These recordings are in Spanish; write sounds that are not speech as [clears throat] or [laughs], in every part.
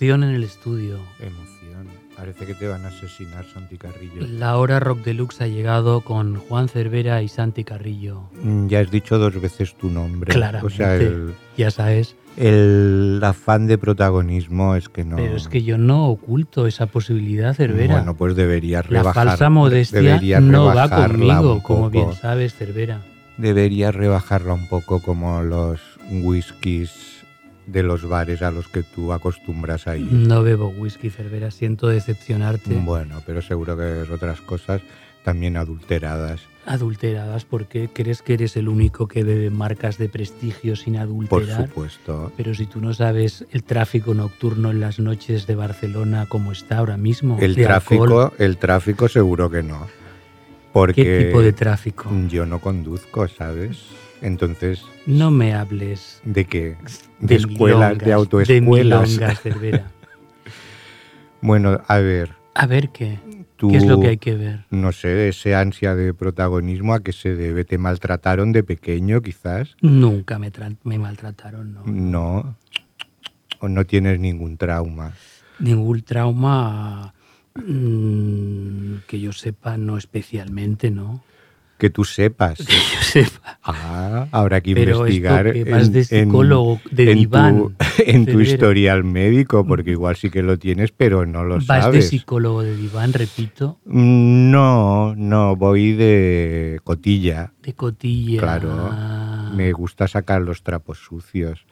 Emoción en el estudio. Emoción. Parece que te van a asesinar, Santi Carrillo. La hora rock deluxe ha llegado con Juan Cervera y Santi Carrillo. Mm, Ya has dicho dos veces tu nombre. Claramente. O sea, el, Ya sabes. el afán de protagonismo es que no. Pero es que yo no oculto esa posibilidad, Cervera. Bueno, pues deberías la rebajar. falsa modestia no va conmigo, como bien sabes, Cervera. Deberías rebajarla un poco como los whiskies de los bares a los que tú acostumbras a ir. No bebo whisky, Cervera. Siento decepcionarte. Bueno, pero seguro que es otras cosas también adulteradas. Adulteradas, porque crees que eres el único que bebe marcas de prestigio sin Por adulterar. supuesto. Pero si tú no sabes el tráfico nocturno en las noches de Barcelona como está ahora mismo, El tráfico, alcohol, el tráfico seguro que no. Porque ¿qué tipo de tráfico? yo no conduzco, ¿sabes? Entonces, No me hables ¿de qué? De, de escuelas, milongas, de autoescuelas. De milongas, Cervera. [laughs] bueno, a ver, A ver qué. tú, ¿Qué es lo que hay que ver? no sé, ese ansia de protagonismo a qué se debe. ¿Te maltrataron de pequeño, quizás? Nunca me, me maltrataron, ¿no? No. ¿O no tienes ningún trauma? Ningún trauma mm, que yo sepa, no especialmente, ¿no? Que tú sepas. [laughs] Que yo sepa. Ah, habrá que Pero investigar esto que vas de psicólogo, de en diván, tu, [laughs] en tu historial médico, porque igual sí que lo tienes, pero no lo Vas sabes. de psicólogo de diván, repito, Mm, No, no, voy de cotilla. de cotilla. Claro. Me gusta sacar los trapos sucios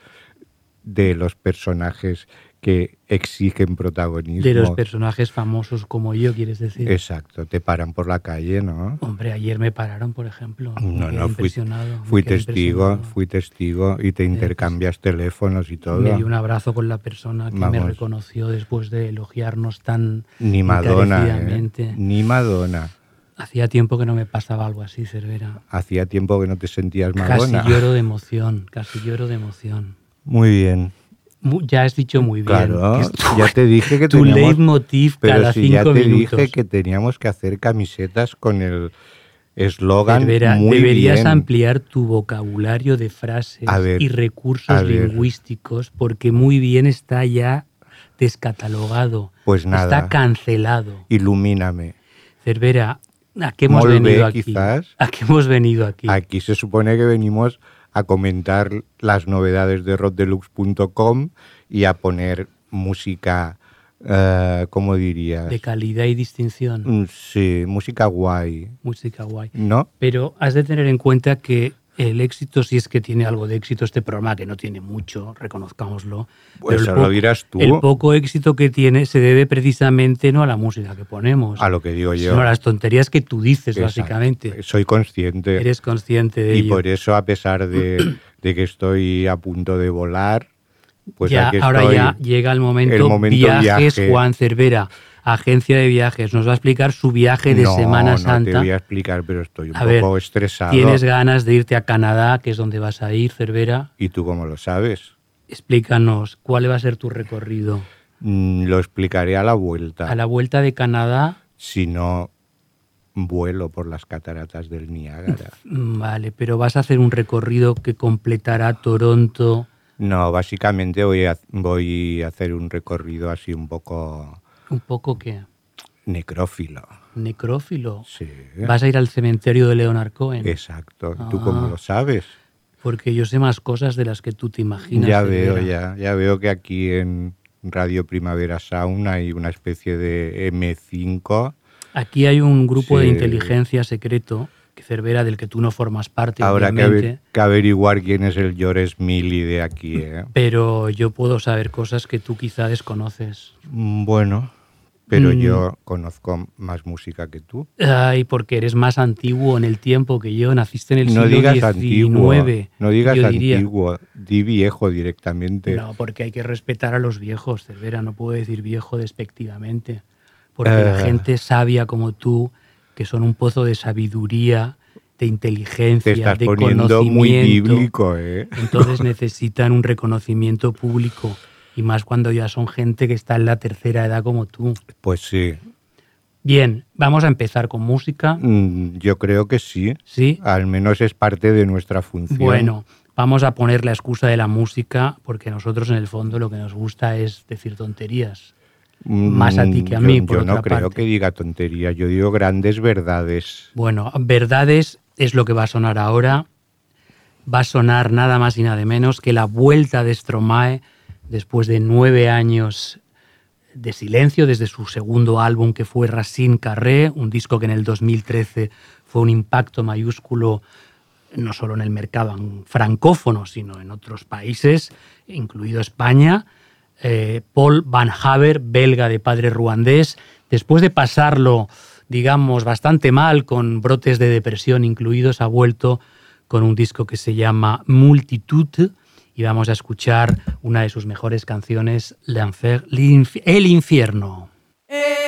de los personajes que exigen protagonismo. De los personajes famosos como yo, quieres decir. Exacto, te paran por la calle, ¿no? Hombre, ayer me pararon, por ejemplo. Me No, no, fui, me fui testigo, fui testigo y te intercambias teléfonos y todo. Me dio un abrazo con la persona que me Vamos. reconoció después de elogiarnos tan Ni Madonna, ¿eh? ni Madonna. Hacía tiempo que no me pasaba algo así, Cervera. Hacía tiempo que no te sentías Madonna. Casi lloro de [laughs] emoción, casi lloro de emoción. Muy bien. Ya has dicho muy bien. Claro, que es tu, ya te dije que [laughs] tu teníamos, leitmotiv pero cada si ya cinco te minutos. dije que teníamos que hacer camisetas con el eslogan Cervera, muy deberías bien. ampliar tu vocabulario de frases ver, y recursos lingüísticos porque muy bien está ya descatalogado. Pues nada. Está cancelado. Ilumíname. Cervera, ¿a qué hemos venido aquí? quizás. ¿A qué hemos venido aquí? Aquí se supone que venimos a comentar las novedades de rockdeluxe.com y a poner música, eh, ¿cómo dirías? De calidad y distinción. Mm, Sí, música guay, Música guay. ¿no? Pero has de tener en cuenta que el éxito, si es que tiene algo de éxito este programa, que no tiene mucho, reconozcámoslo. Pues pero el lo poco- dirás tú. El poco éxito que tiene se debe precisamente no a la música que ponemos, A lo que digo yo. sino a las tonterías que tú dices, Exacto. básicamente. Soy consciente. Eres consciente de y ello. por eso, a pesar de, [clears throat] de que estoy a punto de volar, pues ya, aquí ahora estoy. ya llega el momento, el momento viajes viaje. Juan Cervera, agencia de viajes, nos va a explicar su viaje de no, Semana no te Santa. voy a explicar, pero estoy un A ver, poco estresado. Tienes ganas de irte a Canadá, que es donde vas a ir, Cervera. ¿Y tú cómo lo sabes? Explícanos cuál va a ser tu recorrido. Mm, lo explicaré a la vuelta. A la vuelta de Canadá, Si no, vuelo por las cataratas del Niágara. [laughs] vale, pero vas a hacer un recorrido que completará Toronto. No, básicamente voy a, voy a hacer un recorrido así un poco Un poco que necrófilo. necrófilo. Sí. Vas a ir al cementerio de Leonard Cohen. Exacto. ¿Tú cómo Ah. lo sabes? Porque yo sé más cosas de las que tú te imaginas. Ya veo, ya, ya veo que aquí en Radio Primavera Sound hay una especie de M5. Aquí hay un grupo de inteligencia secreto, que Cervera, del que tú no formas parte, Habrá que, aver- que averiguar quién es el George Milly de aquí. ¿eh? Pero yo puedo saber cosas que tú quizá desconoces. Mm, Bueno, pero Mm. yo conozco más música que tú. Ay, porque eres más antiguo en el tiempo que yo. Naciste en el No siglo digas XIX. antiguo, no digas yo diría. antiguo, di viejo directamente. No, porque hay que respetar a los viejos, Cervera. No puedo decir viejo despectivamente. Porque la Eh. gente sabia como tú, que son un pozo de sabiduría, de inteligencia, Te estás de poniendo muy conocimiento, bíblico, ¿eh? Entonces necesitan un reconocimiento público. Y más cuando ya son gente que está en la tercera edad como tú. Pues sí, Bien, vamos a empezar con música. Mm, yo creo que sí. ¿Sí? Al menos es parte de nuestra función. Bueno, vamos a poner la excusa de la música porque nosotros en el fondo lo que nos gusta es decir tonterías. Mm, más a ti que a yo- mí, Yo, por no otra creo parte. que diga tonterías, yo digo grandes verdades. Bueno, verdades es lo que va a sonar ahora. Va a sonar nada más y nada menos que la vuelta de Stromae después de nueve años de silencio desde su segundo álbum que fue Racine Carré, un disco que en el 2013 fue un impacto mayúsculo no solo en el mercado francófono, sino en otros países, incluido España. Eh, Paul Van Haver, belga de padre ruandés, después de pasarlo, digamos, bastante mal, con brotes de depresión incluidos, ha vuelto con un disco que se llama Multitude y vamos a escuchar una de sus mejores canciones, El Infierno. Je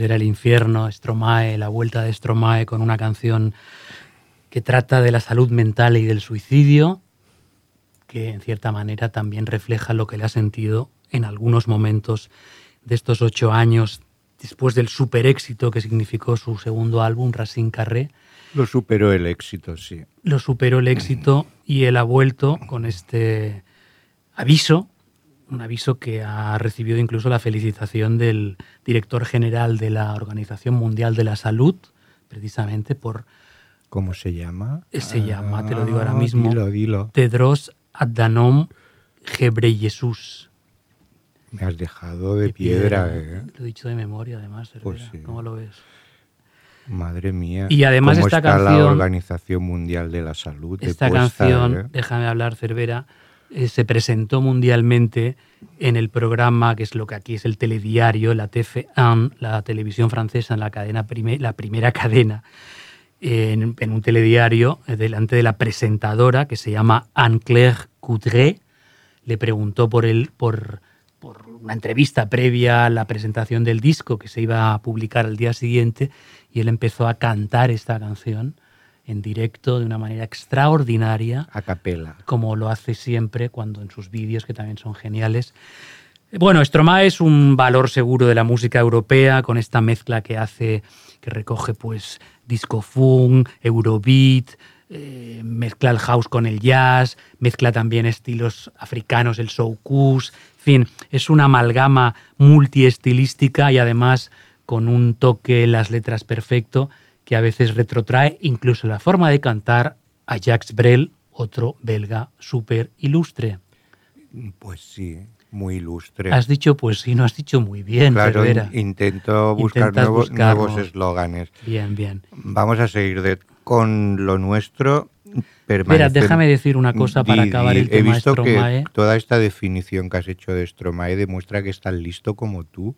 Era el infierno, Stromae, la vuelta de Stromae con una canción que trata de la salud mental y del suicidio, que en cierta manera también refleja lo que le ha sentido en algunos momentos de estos ocho años después del super éxito que significó su segundo álbum, Racine Carré, Lo superó el éxito, sí. lo superó el éxito y él ha vuelto con este aviso, un aviso que ha recibido incluso la felicitación del director general de la Organización Mundial de la Salud, precisamente por ¿Cómo se llama? Se llama, te lo digo ahora Ah, mismo. Dilo, dilo. Tedros Adhanom Ghebreyesus. Me has dejado de, De piedra, piedra. ¿eh? Lo he dicho de memoria, además. Pues sí. ¿Cómo lo ves? Madre mía. Y además ¿Cómo esta está la canción- Organización Mundial de la Salud. de Esta canción, eh? déjame hablar, Cervera, eh, se presentó mundialmente en el programa, que es lo que aquí es el telediario, la TF1, la televisión francesa, en la, cadena prime- la primera cadena, en, en un telediario, eh, delante de la presentadora, que se llama Anne-Claire Coudray, le preguntó por, el, por, por una entrevista previa a la presentación del disco que se iba a publicar al día siguiente y él empezó a cantar esta canción en directo de una manera extraordinaria, A capela. como lo hace siempre cuando en sus vídeos, que también son geniales. Bueno, Stromae es un valor seguro de la música europea con esta mezcla que hace, que recoge pues disco funk, eurobeat, eh, mezcla el house con el jazz, mezcla también estilos africanos, el soukous, en fin, es una amalgama multiestilística y además con un toque en las letras perfecto que a veces retrotrae incluso la forma de cantar a Jacques Brel, otro belga súper ilustre. Pues sí, muy ilustre. Has dicho, pues sí, no has dicho muy bien, claro, in- intento buscar nuevos, eslóganes. Bien, bien. Vamos a seguir de- con lo nuestro. Espera, déjame decir una cosa para acabar di- el He tema de visto Stromae. que toda esta definición que has hecho de Stromae demuestra que estás listo como tú.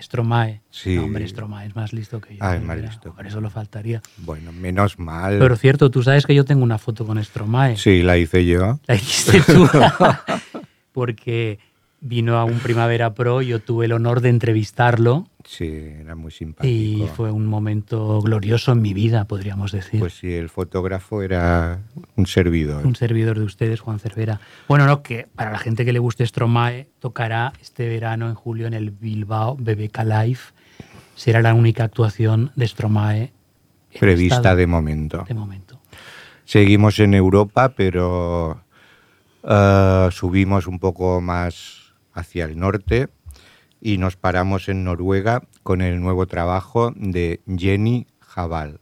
Stromae. Sí. No, hombre, Stromae es más listo que yo. Ah, es más listo. Por eso lo faltaría. Bueno, menos mal. Pero cierto, tú sabes que yo tengo una foto con Stromae. Sí, la hice yo. La hiciste tú. [laughs] Porque vino a un Primavera Pro, yo tuve el honor de entrevistarlo Sí, era muy y simpático. fue un momento glorioso en mi vida, podríamos decir. Pues sí, el fotógrafo era un servidor. un servidor de ustedes, Juan Cervera. Bueno, no, que para la gente que le guste Stromae, tocará este verano en julio en el Bilbao BBK Live. Será la única actuación de Stromae Prevista estado de momento. de momento. Seguimos en Europa, pero eh, subimos un poco más hacia el norte y nos paramos en Noruega con el nuevo trabajo de Jenny Jabal.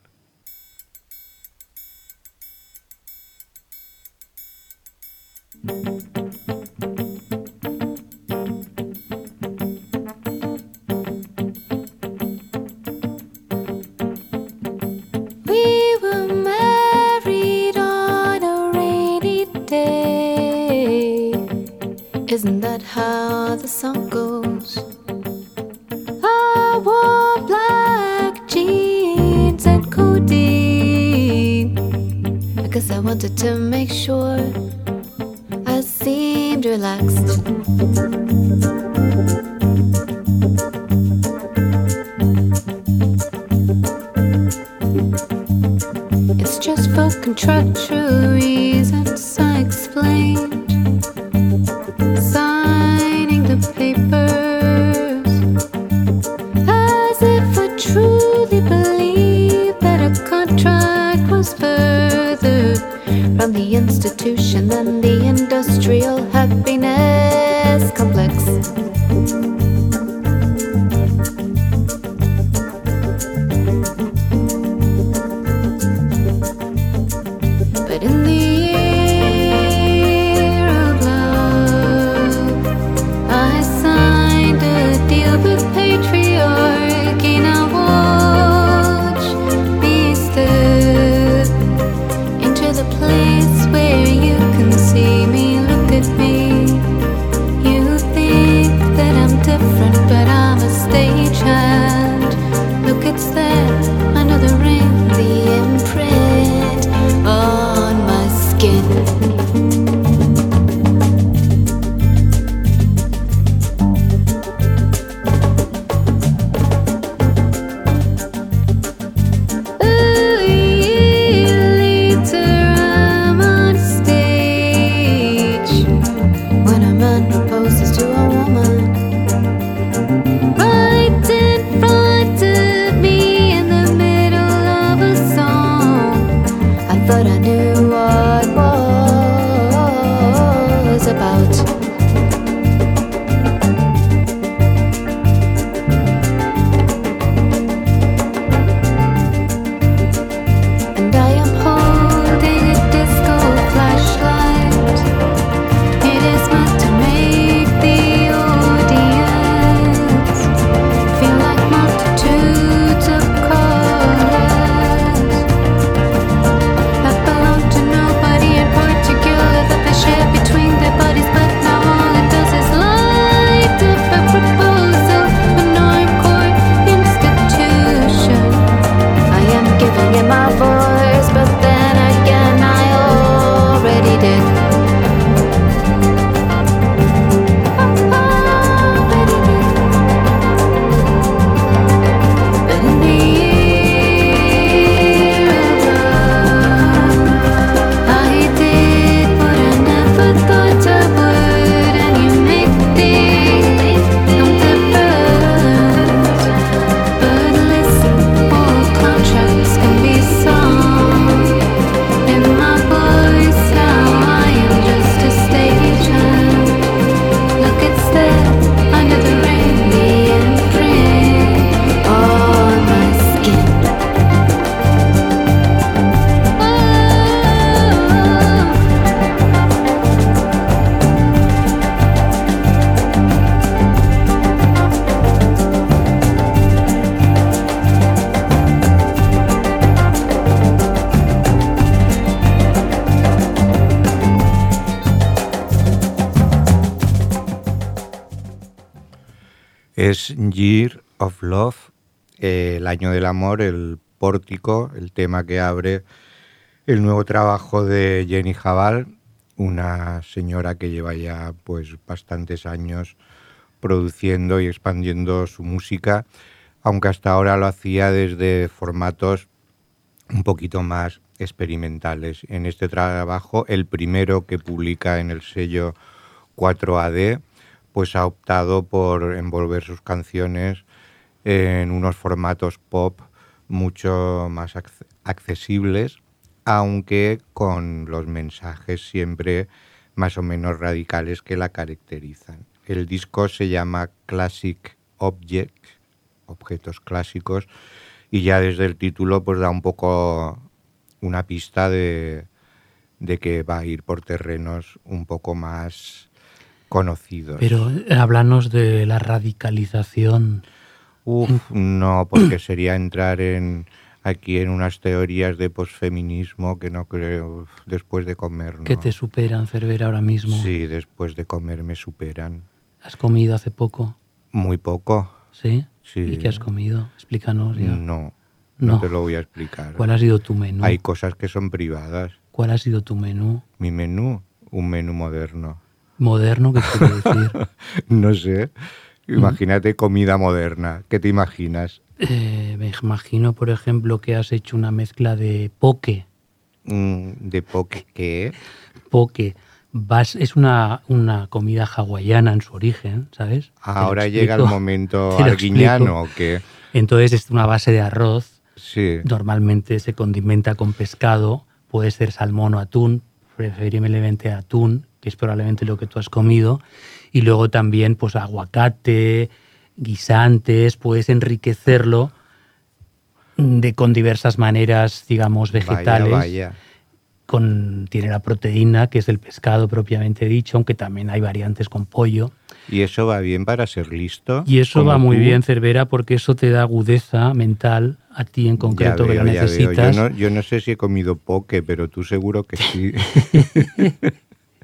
Isn't that how the song goes? I wore black jeans and codeine. I guess I wanted to make sure I seemed relaxed. It's just for contractual reasons further from the institution than the industrial happiness complex. Del amor, el pórtico, el tema que abre el nuevo trabajo de Jenny Jabal, una señora que lleva ya pues bastantes años produciendo y expandiendo su música, aunque hasta ahora lo hacía desde formatos un poquito más experimentales. En este trabajo, el primero que publica en el sello 4AD, pues ha optado por envolver sus canciones en unos formatos pop mucho más acce- accesibles, aunque con los mensajes siempre más o menos radicales que la caracterizan. El disco se llama Classic Objects, objetos clásicos, y ya desde el título pues da un poco una pista de, de que va a ir por terrenos un poco más conocidos. Pero eh, háblanos de la radicalización. Uf, no, porque sería entrar en aquí en unas teorías de posfeminismo que no creo después de comer. ¿no? que te superan, Cervera, ahora mismo. Sí, después de comer me superan. ¿Has comido hace poco? Muy poco. ¿Sí? Sí. ¿Y qué has comido? Explícanos ya. No, no, No. te lo voy a explicar. ¿Cuál ha sido tu menú? Hay cosas que son privadas. ¿Cuál ha sido tu menú? Mi menú, un menú moderno. ¿Moderno? ¿Qué quiere decir? [laughs] No sé. Imagínate comida moderna. ¿Qué te imaginas? Eh, me imagino, por ejemplo, que has hecho una mezcla de poke. Mm, ¿De poke qué? Poke. Vas, es una, una comida hawaiana en su origen, ¿sabes? Lo Ahora llega el momento [laughs] arguiñano o qué. Entonces es una base de arroz. Sí. Normalmente se condimenta con pescado. Puede ser salmón o atún, preferiblemente atún, que es probablemente lo que tú has comido. Y luego también pues aguacate, guisantes, puedes enriquecerlo de, con diversas maneras, digamos, vegetales. Vaya, vaya. Con, tiene la proteína, que es el pescado propiamente dicho, aunque también hay variantes con pollo. ¿Y eso va bien para ser listo? Y eso va muy tú. bien, Cervera, porque eso te da agudeza mental a ti en concreto que lo necesitas. Yo no, yo no sé si he comido poke, pero tú seguro que sí. [laughs]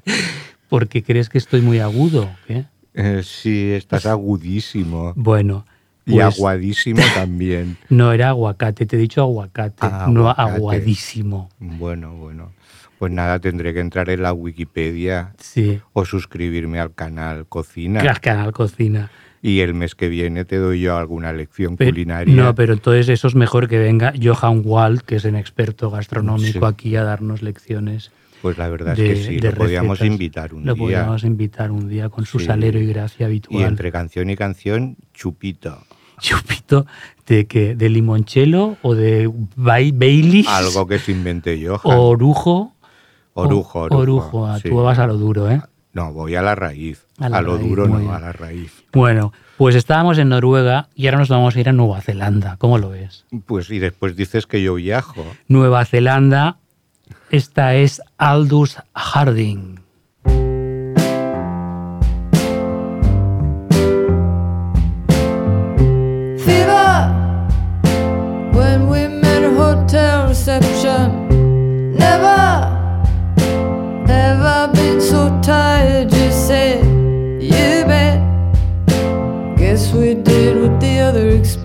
[laughs] Porque crees que estoy muy agudo. ¿qué? Eh, sí, estás [laughs] agudísimo. Bueno, Y pues, aguadísimo [laughs] también. no era aguacate, te he dicho aguacate, Ah, no aguacate. aguadísimo. Bueno, bueno. Pues nada, tendré que entrar en la Wikipedia Sí, o suscribirme al canal Cocina. al canal cocina. Y el mes que viene te doy yo alguna lección culinaria. no, pero entonces eso es mejor que venga Johan Wald, que es un experto gastronómico Sí. aquí a darnos lecciones. Pues la verdad de, es que sí, lo podíamos invitar un Lo día. podíamos invitar un día con su Sí. salero y gracia Y habitual. entre canción y canción, chupito. [laughs] Chupito de que de limonchelo o de Bai- Baileys Algo que se invente yo. [laughs] o orujo. Orujo, orujo, orujo, ah, sí. tú vas a lo duro, ¿eh? No, voy a la raíz. A lo raíz, duro no, bien. a la raíz. Bueno, pues estábamos en Noruega y ahora nos vamos a ir a Nueva Zelanda. ¿Cómo lo ves? Pues y después dices que yo viajo. Nueva Zelanda, esta es Aldous Harding. Reception. Never, ever been so tired. You the other.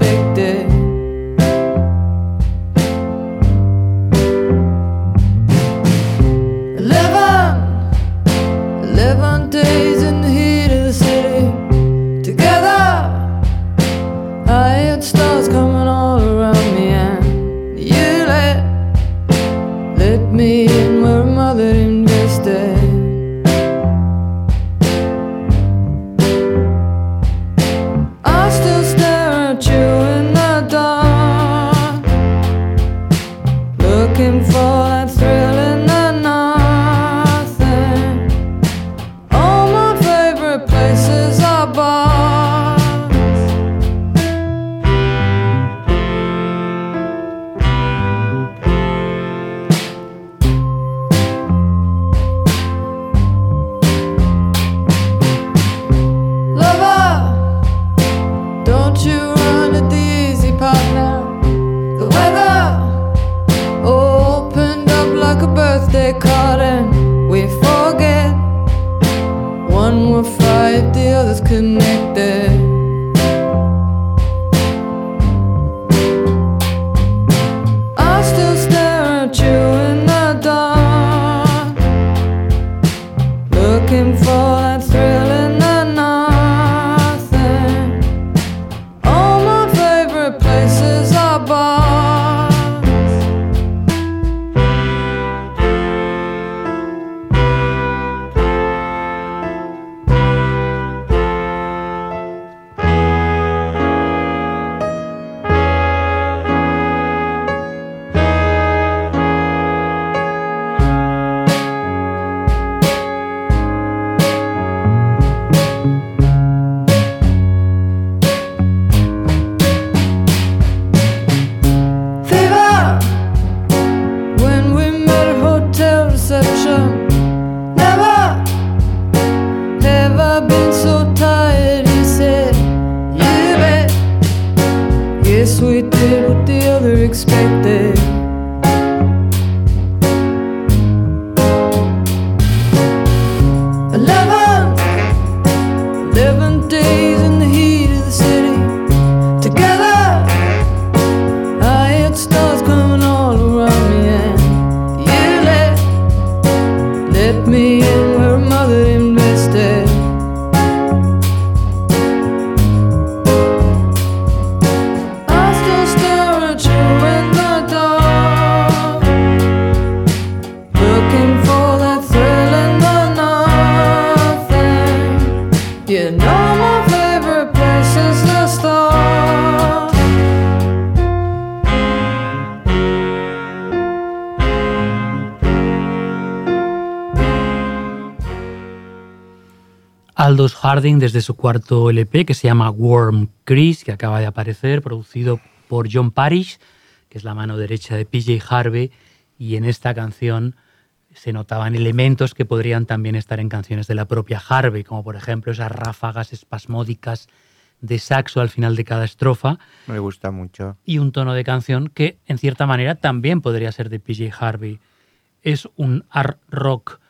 Harding desde su cuarto LP que se llama Worm Chris, que acaba de aparecer, producido por John Parrish, que es la mano derecha de PJ Harvey, y en esta canción se notaban elementos que podrían también estar en canciones de la propia Harvey, como por ejemplo esas ráfagas espasmódicas de saxo al final de cada estrofa Me gusta mucho. y un tono de canción que en cierta manera también podría ser de PJ Harvey. Es un art rock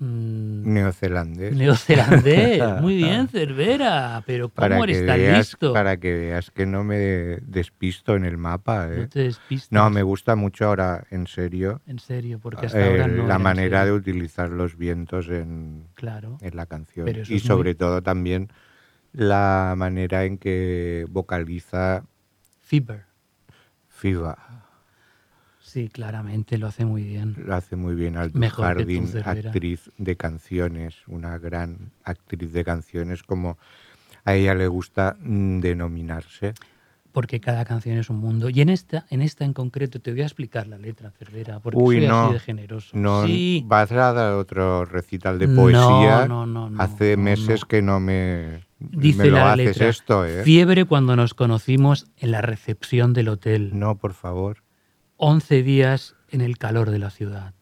mm, Neozelandés. neozelandés. [laughs] Muy bien, Cervera. Pero ¿cómo para eres tan veas, listo? Para que veas que no me despisto en el mapa. ¿eh? No te despistes. No, me gusta mucho ahora, en serio, En serio, porque hasta eh, ahora no. la manera de utilizar los vientos en, Claro. en la canción. Y muy- sobre todo también la manera en que vocaliza Fever. Fiva. Sí, claramente lo hace muy bien. Lo hace muy bien Aldous Mejor Harding, actriz de canciones, una gran actriz de canciones, como a ella le gusta mm, denominarse. Porque cada canción es un mundo. Y en esta, en esta en concreto, te voy a explicar la letra, Cervera, porque Uy, soy no. así de generoso. No sí, vas a dar otro recital de No, poesía. no, no, no, Hace meses que no me, dice me lo la haces letra. esto, ¿eh? Fiebre cuando nos conocimos en la recepción del hotel. No, por favor. 11 días en el calor de la ciudad.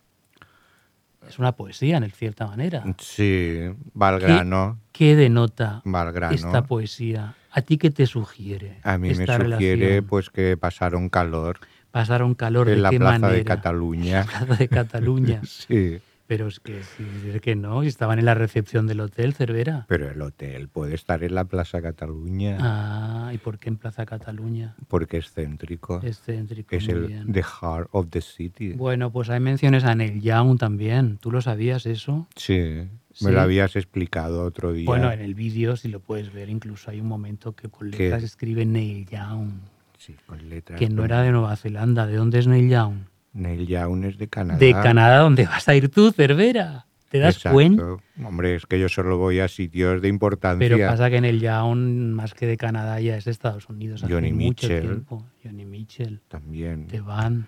Es una poesía, en cierta manera. Sí, Valgrano, ¿Qué denota Valgrano. esta poesía? ¿A ti qué te sugiere? A mí me esta sugiere relación? pues que pasaron calor Pasaron calor en de la qué plaza manera. de Cataluña. [laughs] Plaza de Cataluña. [laughs] Sí, Pero es que sí, es que no, y estaban en la recepción del hotel, Cervera. pero el hotel puede estar en la plaza Cataluña Ah, ¿y por qué en Plaza Cataluña? porque es céntrico. Es céntrico, Es el bien. the heart of the city. Bueno, pues hay menciones a Neil Young también. ¿Tú lo sabías eso? Sí, Sí. me lo habías explicado otro día. Bueno, en el vídeo, si lo puedes ver, incluso hay un momento que con ¿Qué? letras escribe Neil Young, Sí, con letras. que no era de Nueva Zelanda. ¿De dónde es Neil Young? Neil Young es de Canadá. De Canadá, ¿dónde vas a ir tú, Cervera? ¿Te das Exacto. cuenta? Hombre, es que yo solo voy a sitios de importancia. Pero pasa que Neil Young, más que de Canadá, ya es de Estados Unidos. hace Johnny mucho Mitchell. tiempo. Johnny Mitchell. También. De Van.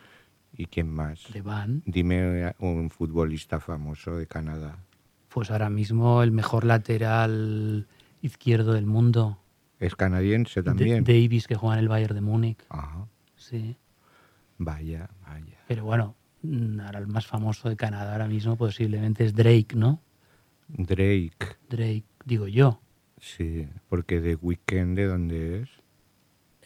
¿Y quién más? De Van. Dime un futbolista famoso de Canadá. Pues ahora mismo el mejor lateral izquierdo del mundo. ¿Es canadiense también? Davis, que juega en el Bayern de Múnich. Ajá. Sí. Vaya, vaya. Pero bueno, ahora el más famoso de Canadá ahora mismo posiblemente es Drake, ¿no? Drake. Drake, digo yo. Sí, porque de Weekend, ¿de dónde es?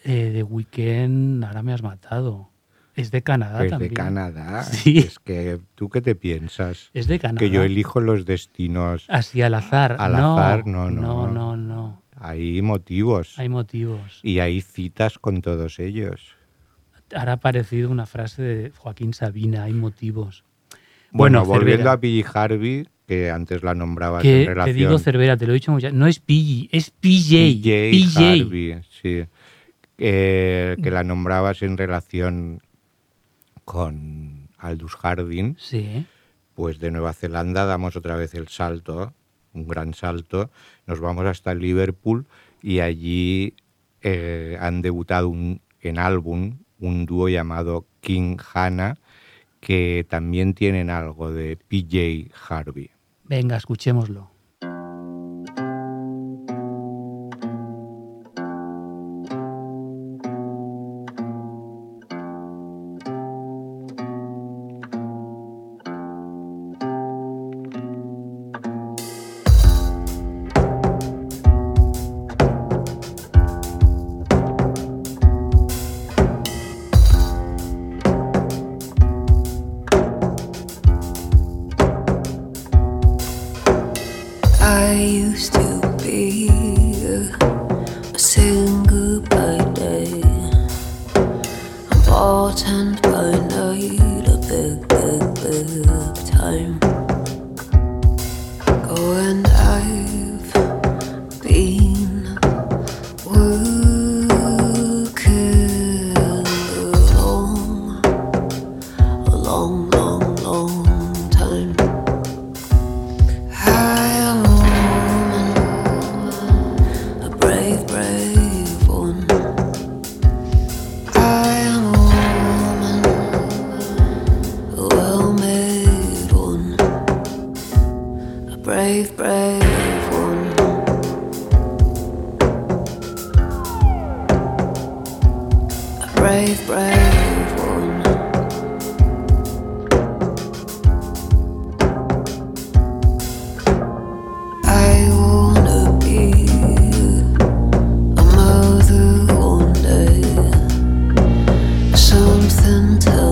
Eh, de Weekend, ahora me has matado. Es de Canadá Es también. de Canadá. [laughs] Sí. Es que, ¿tú qué te piensas? Es de Canadá. Que yo elijo los destinos. Así al azar. Al no, azar, no, no. No, no, no. Hay motivos. Hay motivos. Y hay citas con todos ellos. Ahora ha aparecido una frase de Joaquín Sabina, hay motivos. Bueno, Bueno, volviendo a P.G. Harvey, que antes la nombrabas Que en te relación. digo Cervera, te lo he dicho muchas No es PG, es PJ. PJ PJ. Harvey, sí. Eh, que la nombrabas en relación con Aldous Harding, Sí. pues de Nueva Zelanda damos otra vez el salto, un gran salto. Nos vamos hasta Liverpool y allí eh, han debutado un- en álbum un dúo llamado King Hannah, que también tienen algo de PJ Harvey. Venga, escuchémoslo. to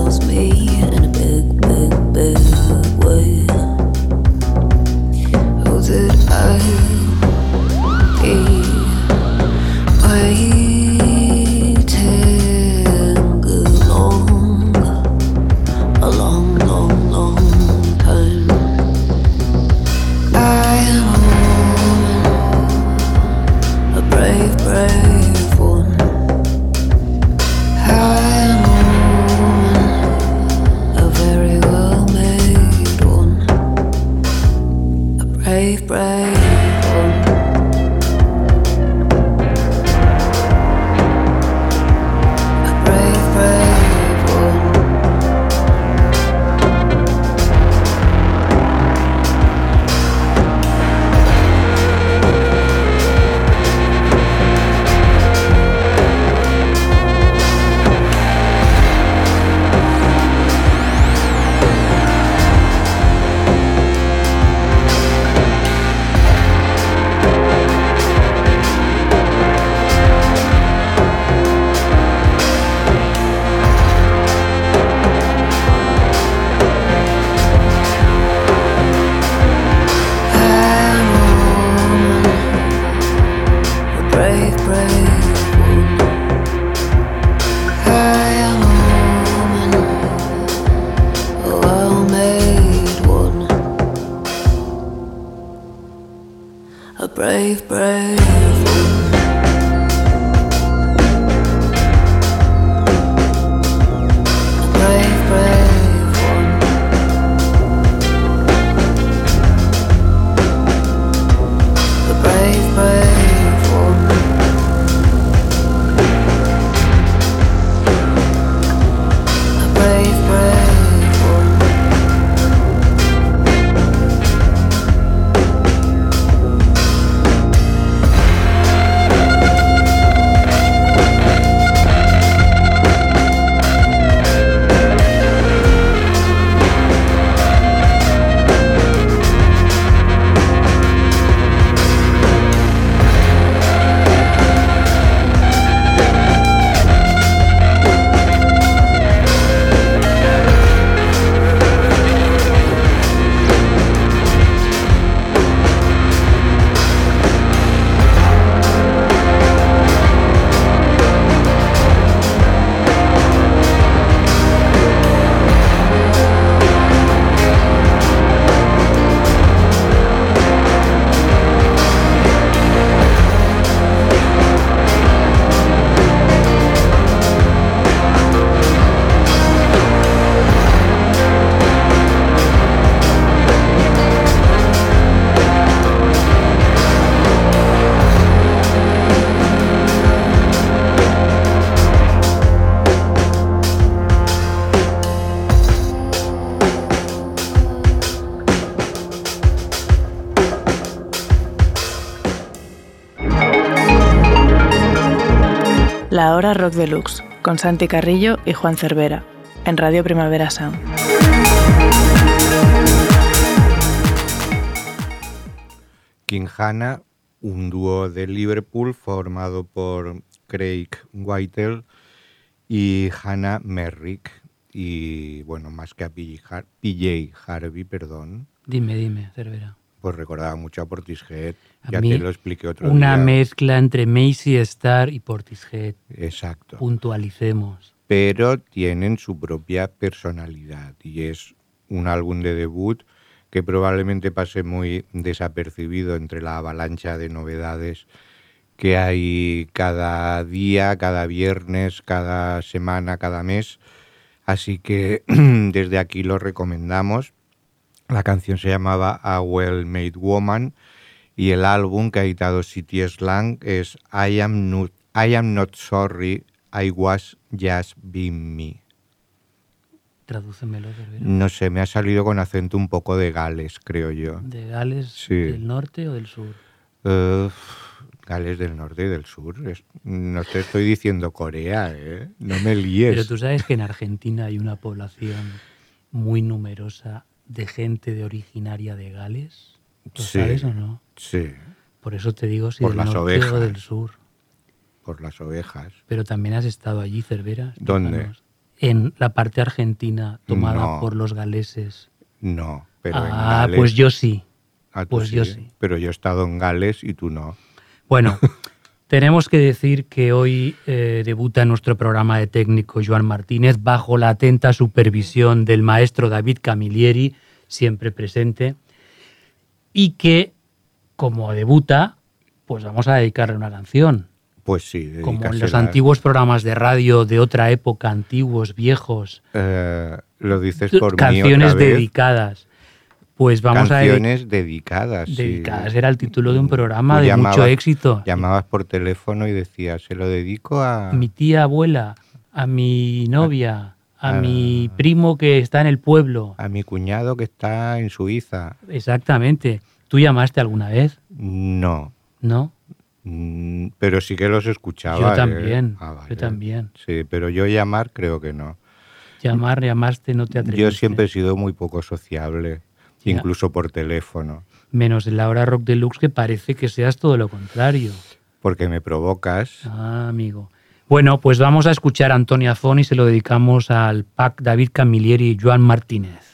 ahora Rock Deluxe con Santi Carrillo y Juan Cervera en Radio Primavera Sound. King Quinjana, un dúo de Liverpool formado por Craig Whitehall y Hannah Merrick y bueno, más que a PJ Harvey, perdón. Dime, dime, Cervera pues recordaba mucho a Portishead. A ya te lo expliqué otro una día. Una mezcla entre Macy Star y Portishead. Exacto. Puntualicemos. Pero tienen su propia personalidad y es un álbum de debut que probablemente pase muy desapercibido entre la avalancha de novedades que hay cada día, cada viernes, cada semana, cada mes. Así que [clears throat] desde aquí lo recomendamos la canción se llamaba A Well Made Woman y el álbum que ha editado City Slang es I Am Not, I am not Sorry, I Was Just Being Me. Tradúcemelo, Cervera. No sé, me ha salido con acento un poco de Gales, creo yo. ¿De Gales Sí. del norte o del sur? Gales del norte y del sur. No te estoy diciendo Corea, ¿eh? No me líes. Pero tú sabes que en Argentina hay una población muy numerosa de gente de originaria de Gales. ¿Lo Sí. sabes o no? Sí, Por eso te digo si Por del las norte o ovejas. del sur. por las ovejas. Pero también has estado allí, Cervera. ¿Dónde? En la parte argentina tomada No. por los galeses. No, pero en ah, Gales. pues yo sí. Ah, pues yo sí. Pero yo he estado en Gales y tú no. Bueno, [laughs] tenemos que decir que hoy eh, debuta en nuestro programa de técnico Joan Martínez bajo la atenta supervisión del maestro David Camilleri, siempre presente, y que como debuta, pues vamos a dedicarle una canción. Pues sí, Como en los antiguos programas de radio de otra época, antiguos, viejos, Eh, lo dices por mí canciones otra vez. dedicadas. Pues vamos a Canciones dedicadas. sí. dedicadas. Era el título de un programa de mucho llamabas- éxito. Llamabas por teléfono y decías, se lo dedico a... mi tía abuela, a mi novia, a Ah. mi primo que está en el pueblo. a mi cuñado que está en Suiza. Exactamente. ¿Tú llamaste alguna vez? No, ¿No? Mm, pero sí que los escuchaba. Yo ¿eh? también, Ah, yo también. Sí, pero yo llamar creo que no. Llamar, llamaste, no te atreviste. Yo siempre he sido muy poco sociable. Incluso por teléfono, Menos en la hora rock deluxe que parece que seas todo lo contrario. porque me provocas. Ah, amigo. Bueno, pues vamos a escuchar a Antonio Azón y se lo dedicamos al PAC David Camilleri y Joan Martínez.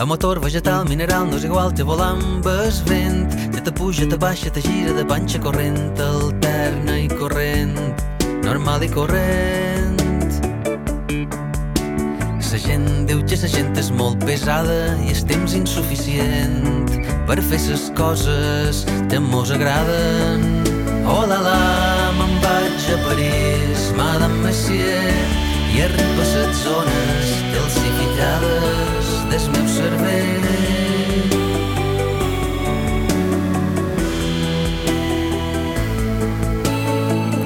A motor vegetal, mineral, no és igual, te volar amb el vent. Ja te puja, te baixa, te gira de panxa corrent, alterna i corrent, normal i corrent. La gent diu que la gent és molt pesada i el temps insuficient per fer les coses que mos agraden. Oh la la, me'n vaig a París, Madame Messier, i arriba a les zones calcificades del meu cervell.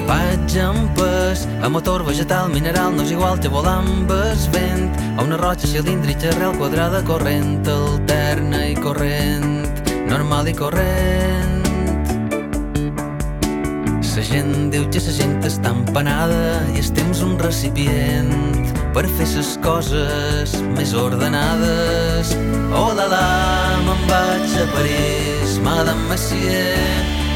Vaig amb pes, a motor vegetal, mineral, no és igual que volar amb el vent, a una roja cilíndrica, arrel quadrada, corrent, alterna i corrent, normal i corrent. La gent diu que la gent està empanada i el temps un recipient per fer les coses més ordenades. Oh la la, me'n vaig a París, Madame Messier,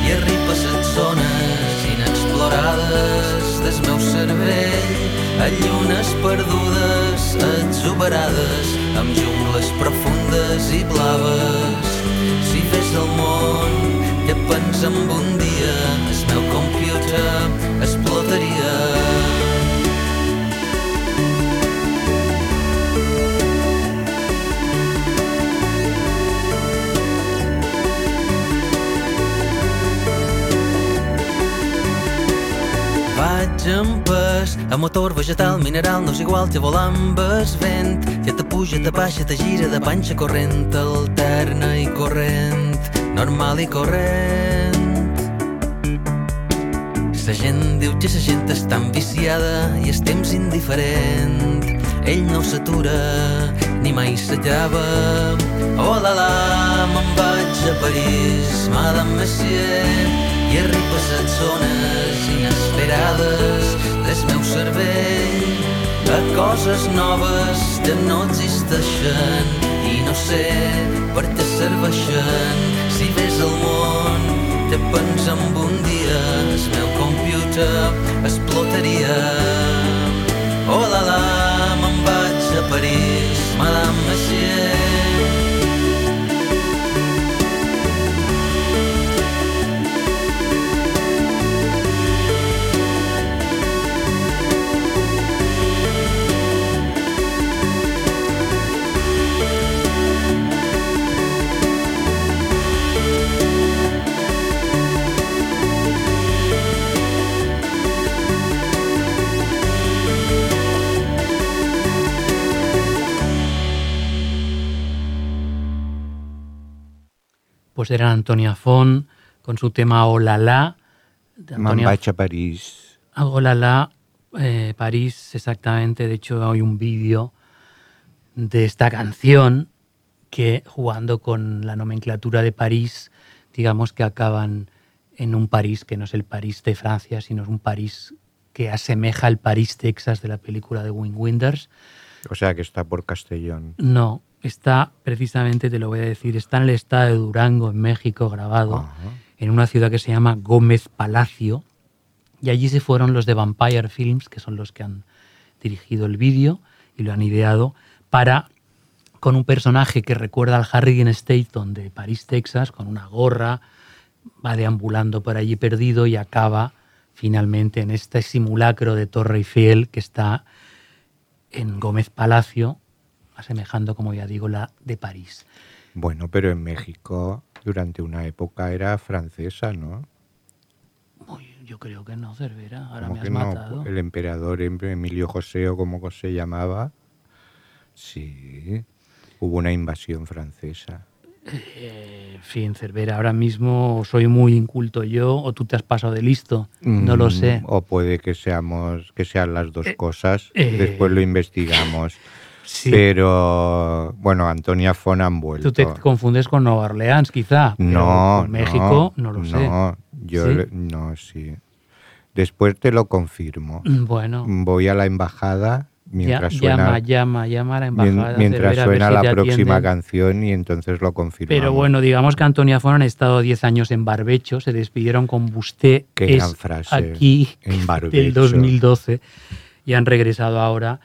i arriba a les zones inexplorades del meu cervell, a llunes perdudes, exuberades, amb jungles profundes i blaves. Si fes el món que pensa en un Vaig en pes, a motor vegetal, mineral, no és igual que volar amb el vent. Ja te puja, te baixa, te gira de panxa corrent, alterna i corrent, normal i corrent. La gent diu que la gent està enviciada i el temps indiferent. Ell no s'atura, ni mai s'acaba. Oh la la, me'n vaig a París, Madame Messier, i he repassat zones inesperades del meu cervell a coses noves que no existeixen. I no sé per què serveixen. Si ves el món te pensa en un dia el meu computer explotaria. Oh la la me'n vaig a París Madame Messier pues era Antonia Fon con su tema Olala. de Antonia París. Ah, Olala, eh, París, exactamente. De hecho, hay un vídeo de esta canción que jugando con la nomenclatura de París, digamos que acaban en un París que no es el París de Francia, sino es un París que asemeja al París, Texas de la película de Wim Wenders. O sea que está por Castellón. No, está precisamente, te lo voy a decir, está en el estado de Durango, en México, grabado, Ajá. en una ciudad que se llama Gómez Palacio. Y allí se fueron los de Vampire Films, que son los que han dirigido el vídeo y lo han ideado, para, con un personaje que recuerda al Harrigan Staton de París, Texas, con una gorra, va deambulando por allí perdido y acaba finalmente en este simulacro de Torre Eiffel que está en Gómez Palacio, asemejando, como ya digo, la de París. Bueno, pero en México durante una época era francesa, ¿no? Uy, yo creo que no, Cervera, ahora ¿Cómo me has que no? matado. El emperador Em- Emilio José o como se llamaba. Sí, hubo una invasión francesa. Eh, en fin, Cervera, ahora mismo soy muy inculto yo o tú te has pasado de listo, no lo Mm, sé. O puede que seamos, que sean las dos cosas. eh, Después lo investigamos. [laughs] Sí, Pero bueno, Antonia Fon han vuelto. tú te confundes con Nueva Orleans, quizá. No, con México, no, lo sé. No, yo no, sí. Después te lo confirmo. Mm, Bueno, Voy a la embajada ya- mientras suena, llama, llama, llama a la embajada. mientras suena la próxima atienden. canción y entonces lo confirmamos. Pero bueno, digamos que Antonia Fon han estado 10 años en Barbecho, se despidieron con Busté Qué es gran frase, aquí en del Barbecho. 2012 y han regresado ahora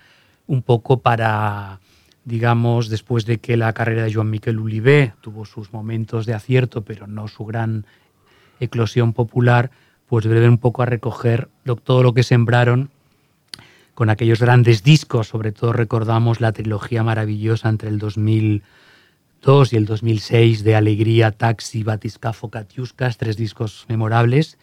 un poco para, digamos, después de que la carrera de Joan Miquel Ulibe tuvo sus momentos de acierto, pero no su gran eclosión popular, pues vuelven un poco a recoger todo lo que sembraron con aquellos grandes discos, sobre todo recordamos la trilogía maravillosa entre el 2002 y el 2006 de Alegría, Taxi, Batiscafo, Katiuskas, tres discos memorables.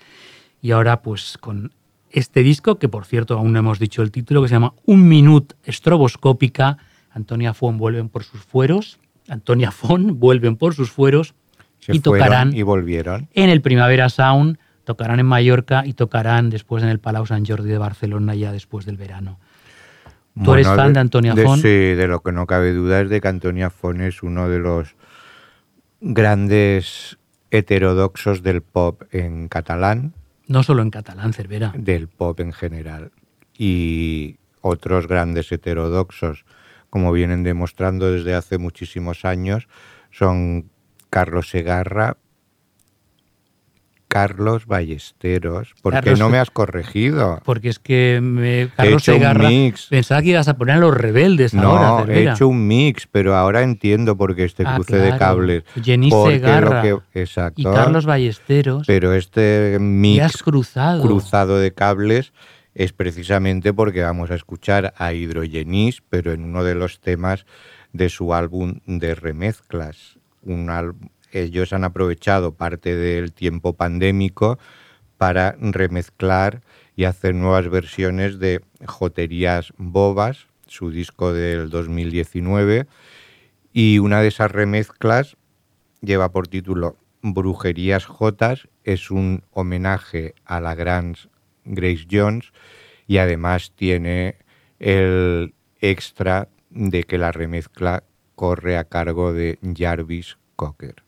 Y ahora pues con este disco, que por cierto aún no hemos dicho el título, que se llama Un Minut Estroboscópica, Antonia Fon vuelven por sus fueros, Antonia Fon [laughs] vuelven por sus fueros Se y tocarán y volvieron. en el Primavera Sound, tocarán en Mallorca y tocarán después en el Palau Sant Jordi de Barcelona ya después del verano. ¿Tú eres fan de Antonia Fon? Sí, de lo que no cabe duda es de que Antonia Fon es uno de los grandes heterodoxos del pop en catalán, No solo en catalán, Cervera. del pop en general. Y otros grandes heterodoxos, como vienen demostrando desde hace muchísimos años, son Carlos Segarra, Carlos Ballesteros. ¿Por qué no me has corregido? Porque es que me, Carlos hecho un mix. pensaba que ibas a poner a los rebeldes No, ahora, he hecho un mix, pero ahora entiendo por qué este Ah, cruce de cables. Jenny Segarra lo que- exacto. y Carlos Ballesteros. Pero este mix has cruzado. cruzado de cables es precisamente porque vamos a escuchar a Hidrogenis, pero en uno de los temas de su álbum de remezclas. Un al- ellos han aprovechado parte del tiempo pandémico para remezclar y hacer nuevas versiones de Joterías Bobas, su disco del 2019, y una de esas remezclas lleva por título Brujerías Jotas, es un homenaje a la gran Grace Jones y además tiene el extra de que la remezcla corre a cargo de Jarvis Cocker.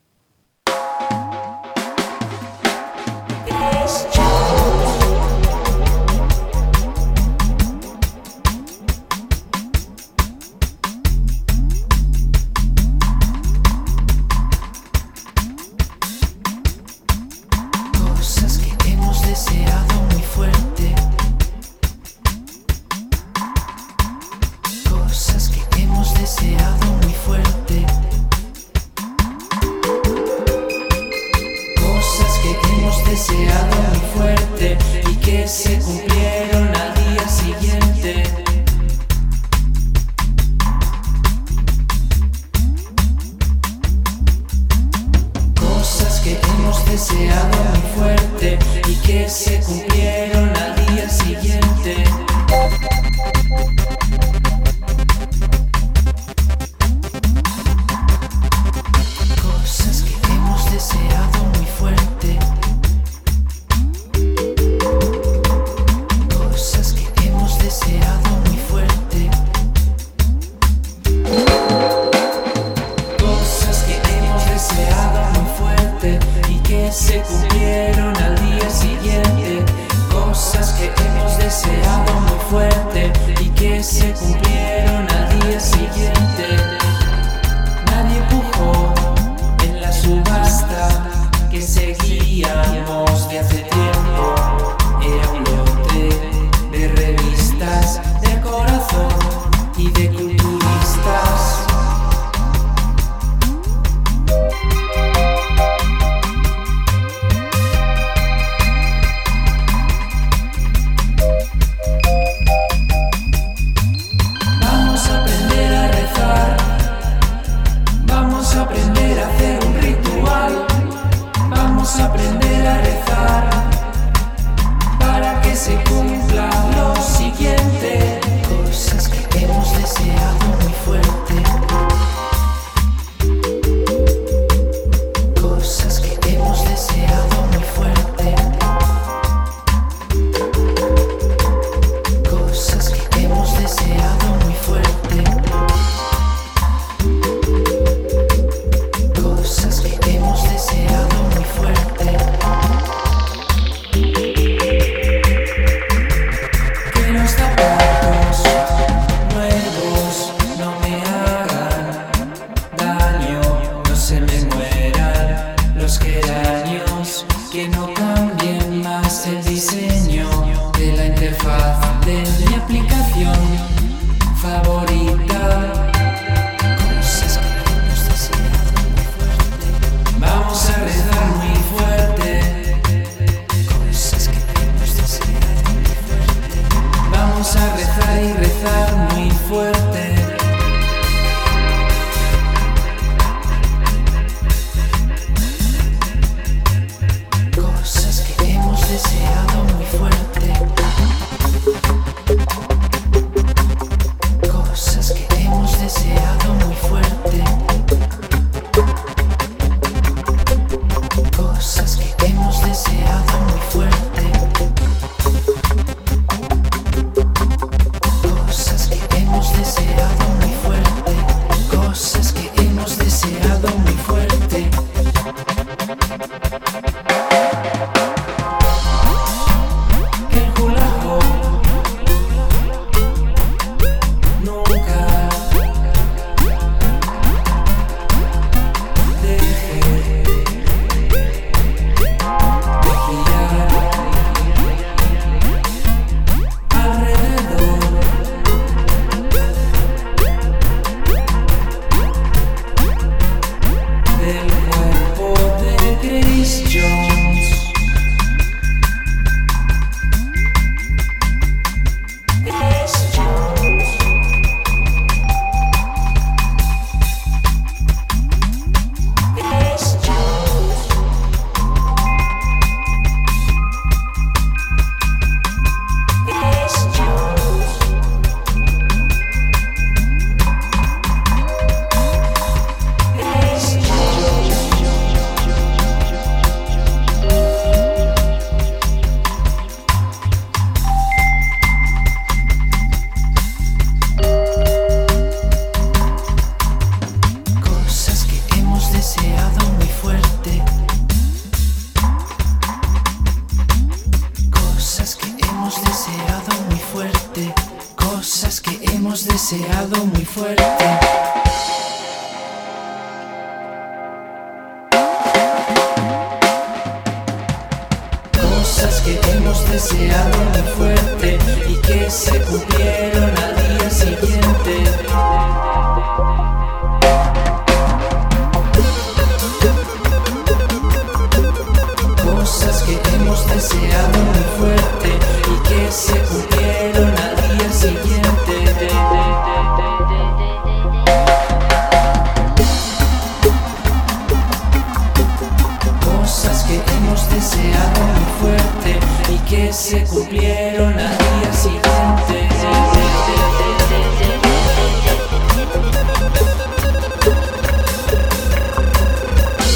Que hemos deseado muy fuerte y que se cumplieron al día siguiente.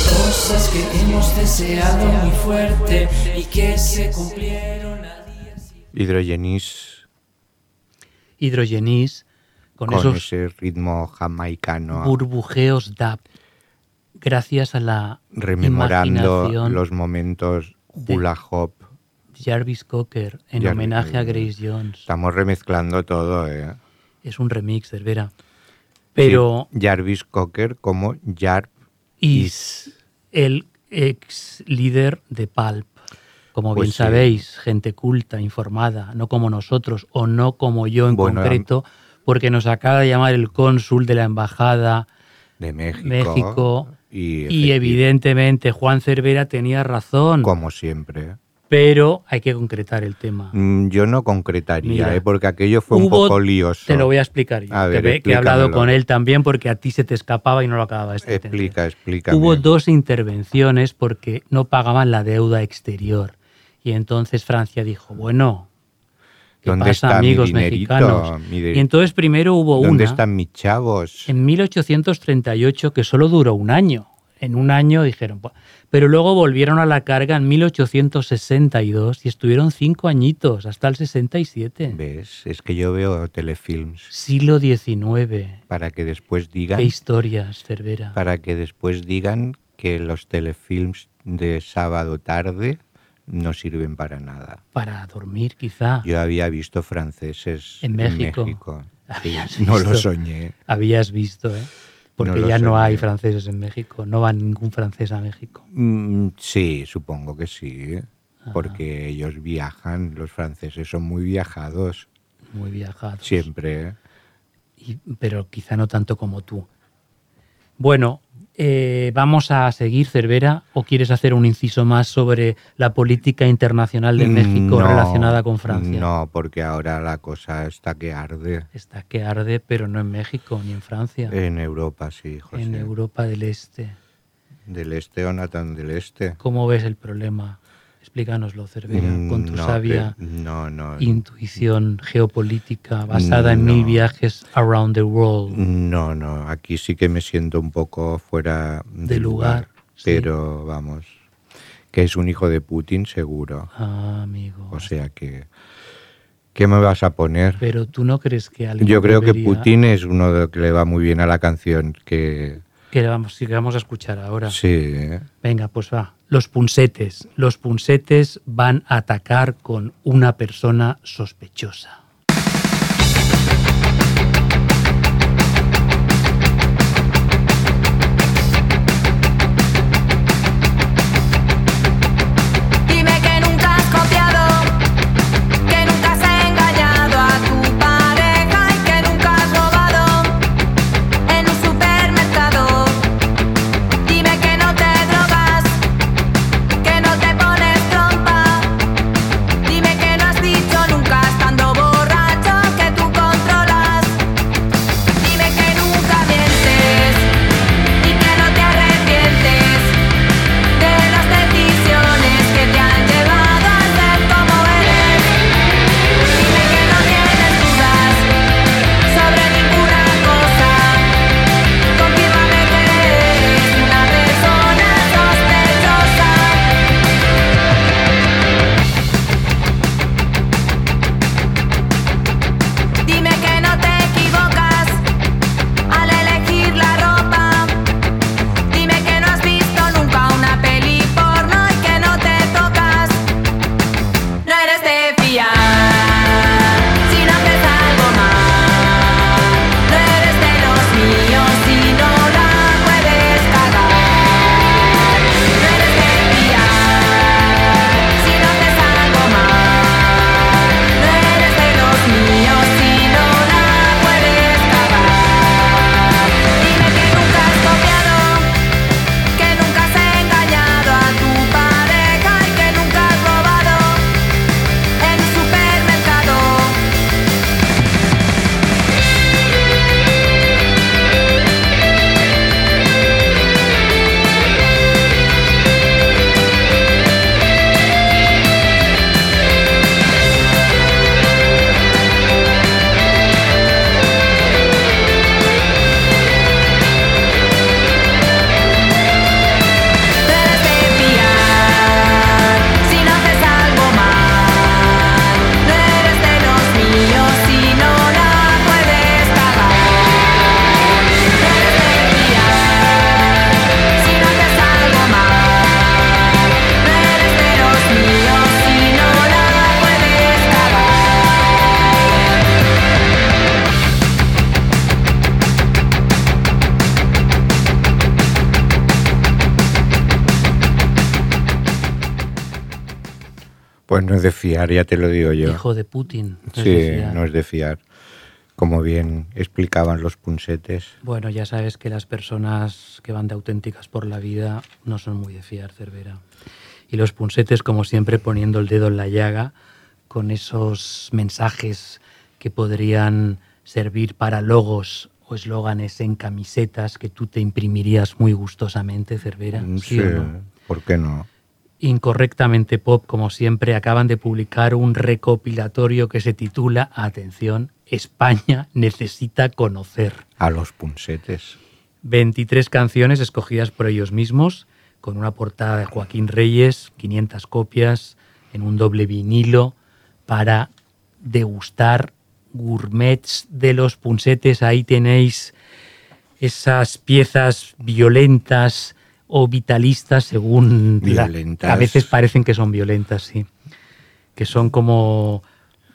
Cosas que hemos deseado muy fuerte y que se cumplieron al día siguiente. Hidrogenis Hidrogenis, con, con, esos ese ritmo jamaicano, burbujeos DAP, gracias a la rememorando los momentos hula hop. Jarvis Cocker en Jarvis- homenaje a Grace Jones. Estamos remezclando todo, ¿eh? Es un remix, Cervera. Pero Sí, Jarvis Cocker como Jarp Is, el ex líder de Pulp. Como Pues bien sí. sabéis, gente culta, informada, no como nosotros o no como yo en Bueno, concreto, porque nos acaba de llamar el cónsul de la embajada de México. México y, evidentemente Juan Cervera tenía razón, Como siempre. pero hay que concretar el tema. Mm, Yo no concretaría, Mira, ¿eh? porque aquello fue un poco lioso. Te lo voy a explicar yo, A que, ver, ve- que he hablado con él también porque a ti se te escapaba y no lo acababas de. Explica, explícame. Hubo dos intervenciones porque no pagaban la deuda exterior. Y entonces Francia dijo, bueno, ¿qué ¿Dónde pasa, está mi amigos dinerito? mexicanos? Mi de- Y entonces primero hubo ¿Dónde una están mis chavos? en 1838 que solo duró un año. En un año dijeron, pero luego volvieron a la carga en 1862 y estuvieron cinco añitos, hasta el 67. ¿Ves? Es que yo veo telefilms Siglo XIX. para que después digan Qué historias, Cervera. para que después digan que los telefilms de sábado tarde no sirven para nada. Para dormir, quizá. Yo había visto franceses En México. [laughs] Habías no lo visto. soñé. Habías visto, ¿eh? Porque No ya no hay franceses en México. No va ningún francés a México. Mm, sí, supongo que sí, porque ellos viajan, los franceses son muy viajados, Muy viajados. siempre. Y- pero quizá no tanto como tú. Bueno, eh, vamos a seguir, Cervera, o quieres hacer un inciso más sobre la política internacional de México No, relacionada con Francia? No, porque ahora la cosa está que arde. Está que arde, pero no en México ni en Francia. En Europa, sí, José. en Europa del Este. Del este o no tan del este. ¿Cómo ves el problema? Explícanoslo, Cervera, con tu Mm, No, sabia que- no, no. intuición geopolítica basada en No. mil viajes around the world. No, no, aquí sí que me siento un poco fuera de, De lugar, sí. pero vamos, que es un hijo de Putin seguro. Ah, amigo. O sea que, ¿qué me vas a poner? Pero tú no crees que alguien Yo creo que debería- Putin es uno de que le va muy bien a la canción, que que vamos, que vamos a escuchar ahora. sí. Venga, pues va. Los punsetes. Los punsetes van a atacar con una persona sospechosa. Fiar, ya te lo digo yo. Hijo de Putin. es sí, no es de fiar, como bien explicaban los punsetes. Bueno, ya sabes que las personas que van de auténticas por la vida no son muy de fiar, Cervera. Y los punsetes, como siempre, poniendo el dedo en la llaga con esos mensajes que podrían servir para logos o eslóganes en camisetas que tú te imprimirías muy gustosamente, Cervera. Mm, ¿sí o no? ¿por qué no? Incorrectamente Pop, como siempre, acaban de publicar un recopilatorio que se titula, atención, España necesita conocer. A los punsetes. 23 canciones escogidas por ellos mismos, con una portada de Joaquín Reyes, 500 copias, en un doble vinilo, para degustar gourmets de los punsetes. Ahí tenéis esas piezas violentas o vitalistas, según... la- Violentas. a veces parecen que son violentas, sí. Que son como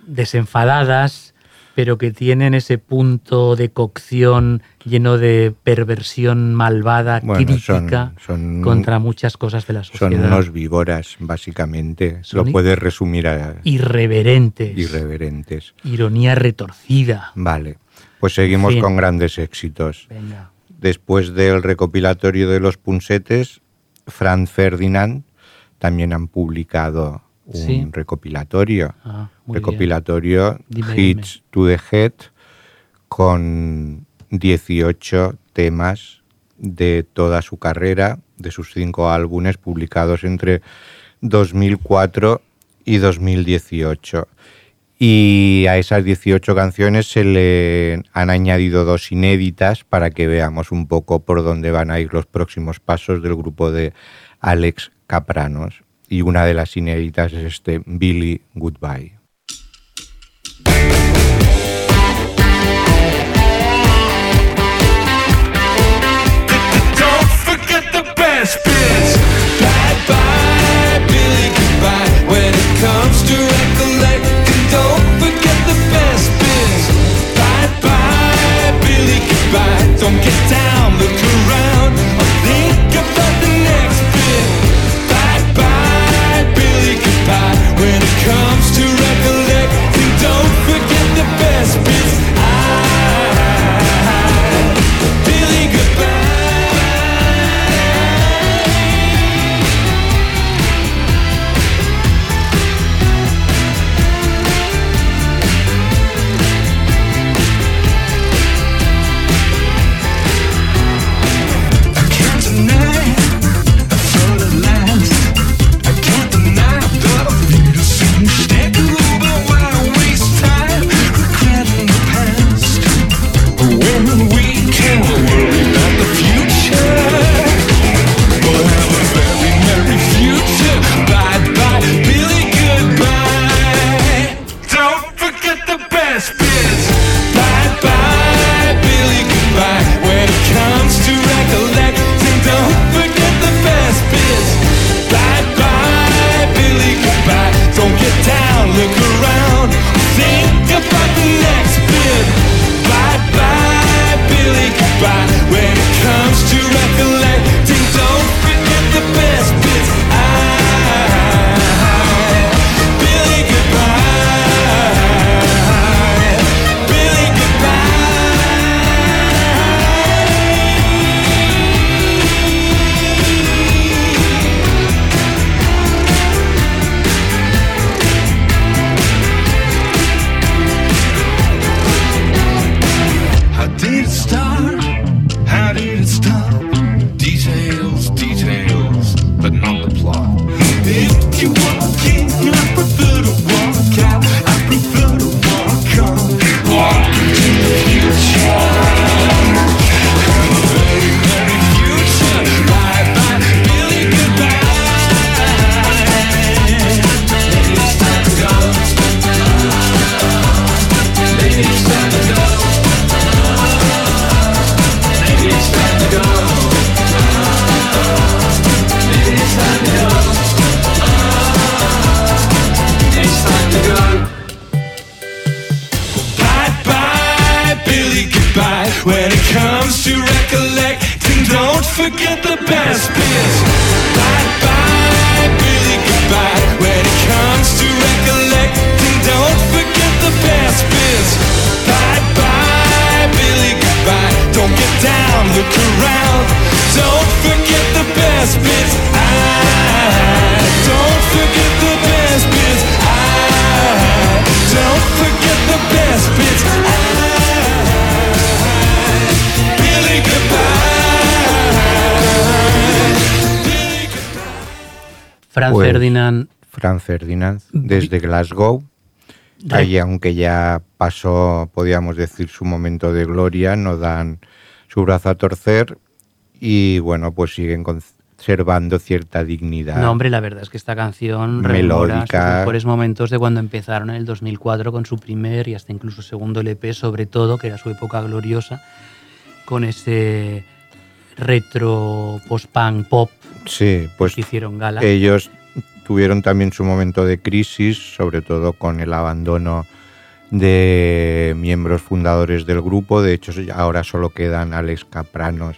desenfadadas, pero que tienen ese punto de cocción lleno de perversión malvada, Bueno, crítica son- son- contra muchas cosas de la Son sociedad. unos víboras, básicamente. Son Lo puedes resumir a irreverentes, irreverentes. ironía retorcida. Vale, pues seguimos En fin. con grandes éxitos. Venga. Después del recopilatorio de los punsetes, Franz Ferdinand también han publicado un Sí. recopilatorio. Ah, recopilatorio Dime, Hits to the Head con 18 temas de toda su carrera, de sus cinco álbumes publicados entre 2004 y 2018. Y a esas 18 canciones se le han añadido dos inéditas para que veamos un poco por dónde van a ir los próximos pasos del grupo de Alex Capranos. Y una de las inéditas es este Billy Goodbye. Ferdinand, Franz Ferdinand, desde Glasgow. Allí, aunque ya pasó, podríamos decir, su momento de gloria, no dan su brazo a torcer y, bueno, pues siguen conservando cierta dignidad. no hombre, la verdad es que esta canción Melódica. sus mejores momentos de cuando empezaron en el 2004 con su primer y hasta incluso segundo LP, sobre todo, que era su época gloriosa, con ese retro post-punk pop Sí, pues que hicieron gala. ellos tuvieron también su momento de crisis, sobre todo con el abandono de miembros fundadores del grupo. De hecho, ahora solo quedan Alex Capranos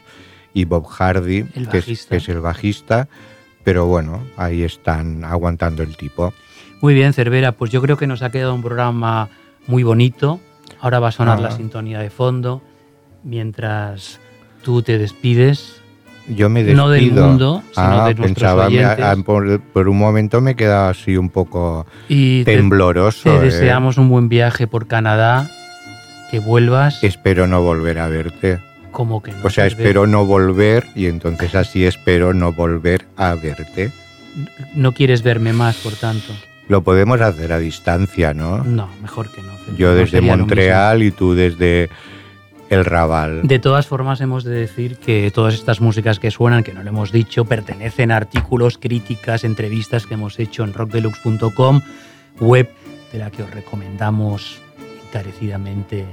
y Bob Hardy, es, que es el bajista. Pero bueno, ahí están aguantando el tipo. Muy bien, Cervera, pues yo creo que nos ha quedado un programa muy bonito. Ahora va a sonar Ah. la sintonía de fondo mientras tú te despides. Yo me despido. No del mundo, sino Ah, de pensaba, ah, por, por un momento me he quedado así un poco Y te- tembloroso. te eh. deseamos un buen viaje por Canadá, que vuelvas Espero no volver a verte. como que no. O sea, espero no volver y entonces así espero no volver a verte. No quieres verme más, por tanto. Lo podemos hacer a distancia, ¿no? No, mejor que no. Yo desde Montreal y tú desde el Raval. De todas formas, hemos de decir que todas estas músicas que suenan, que no lo hemos dicho, pertenecen a artículos, críticas, entrevistas que hemos hecho en rockdeluxe.com, web de la que os recomendamos encarecidamente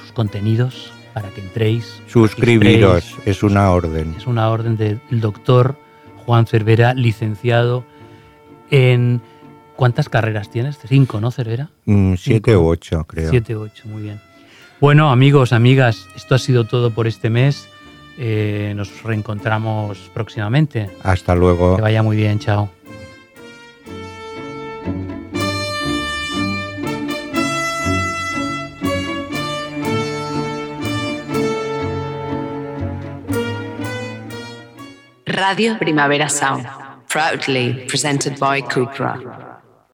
sus contenidos para que entréis. Suscribiros, es una orden. Es una orden del doctor Juan Cervera, licenciado en... ¿Cuántas carreras tienes? Cinco, ¿no, Cervera? Mm, siete u ocho, creo. Siete, ocho, muy bien. Bueno, amigos, amigas, esto ha sido todo por este mes. Eh, nos reencontramos próximamente. Hasta luego. Que vaya muy bien, chao. Radio Primavera Sound. Proudly presented by Cupra.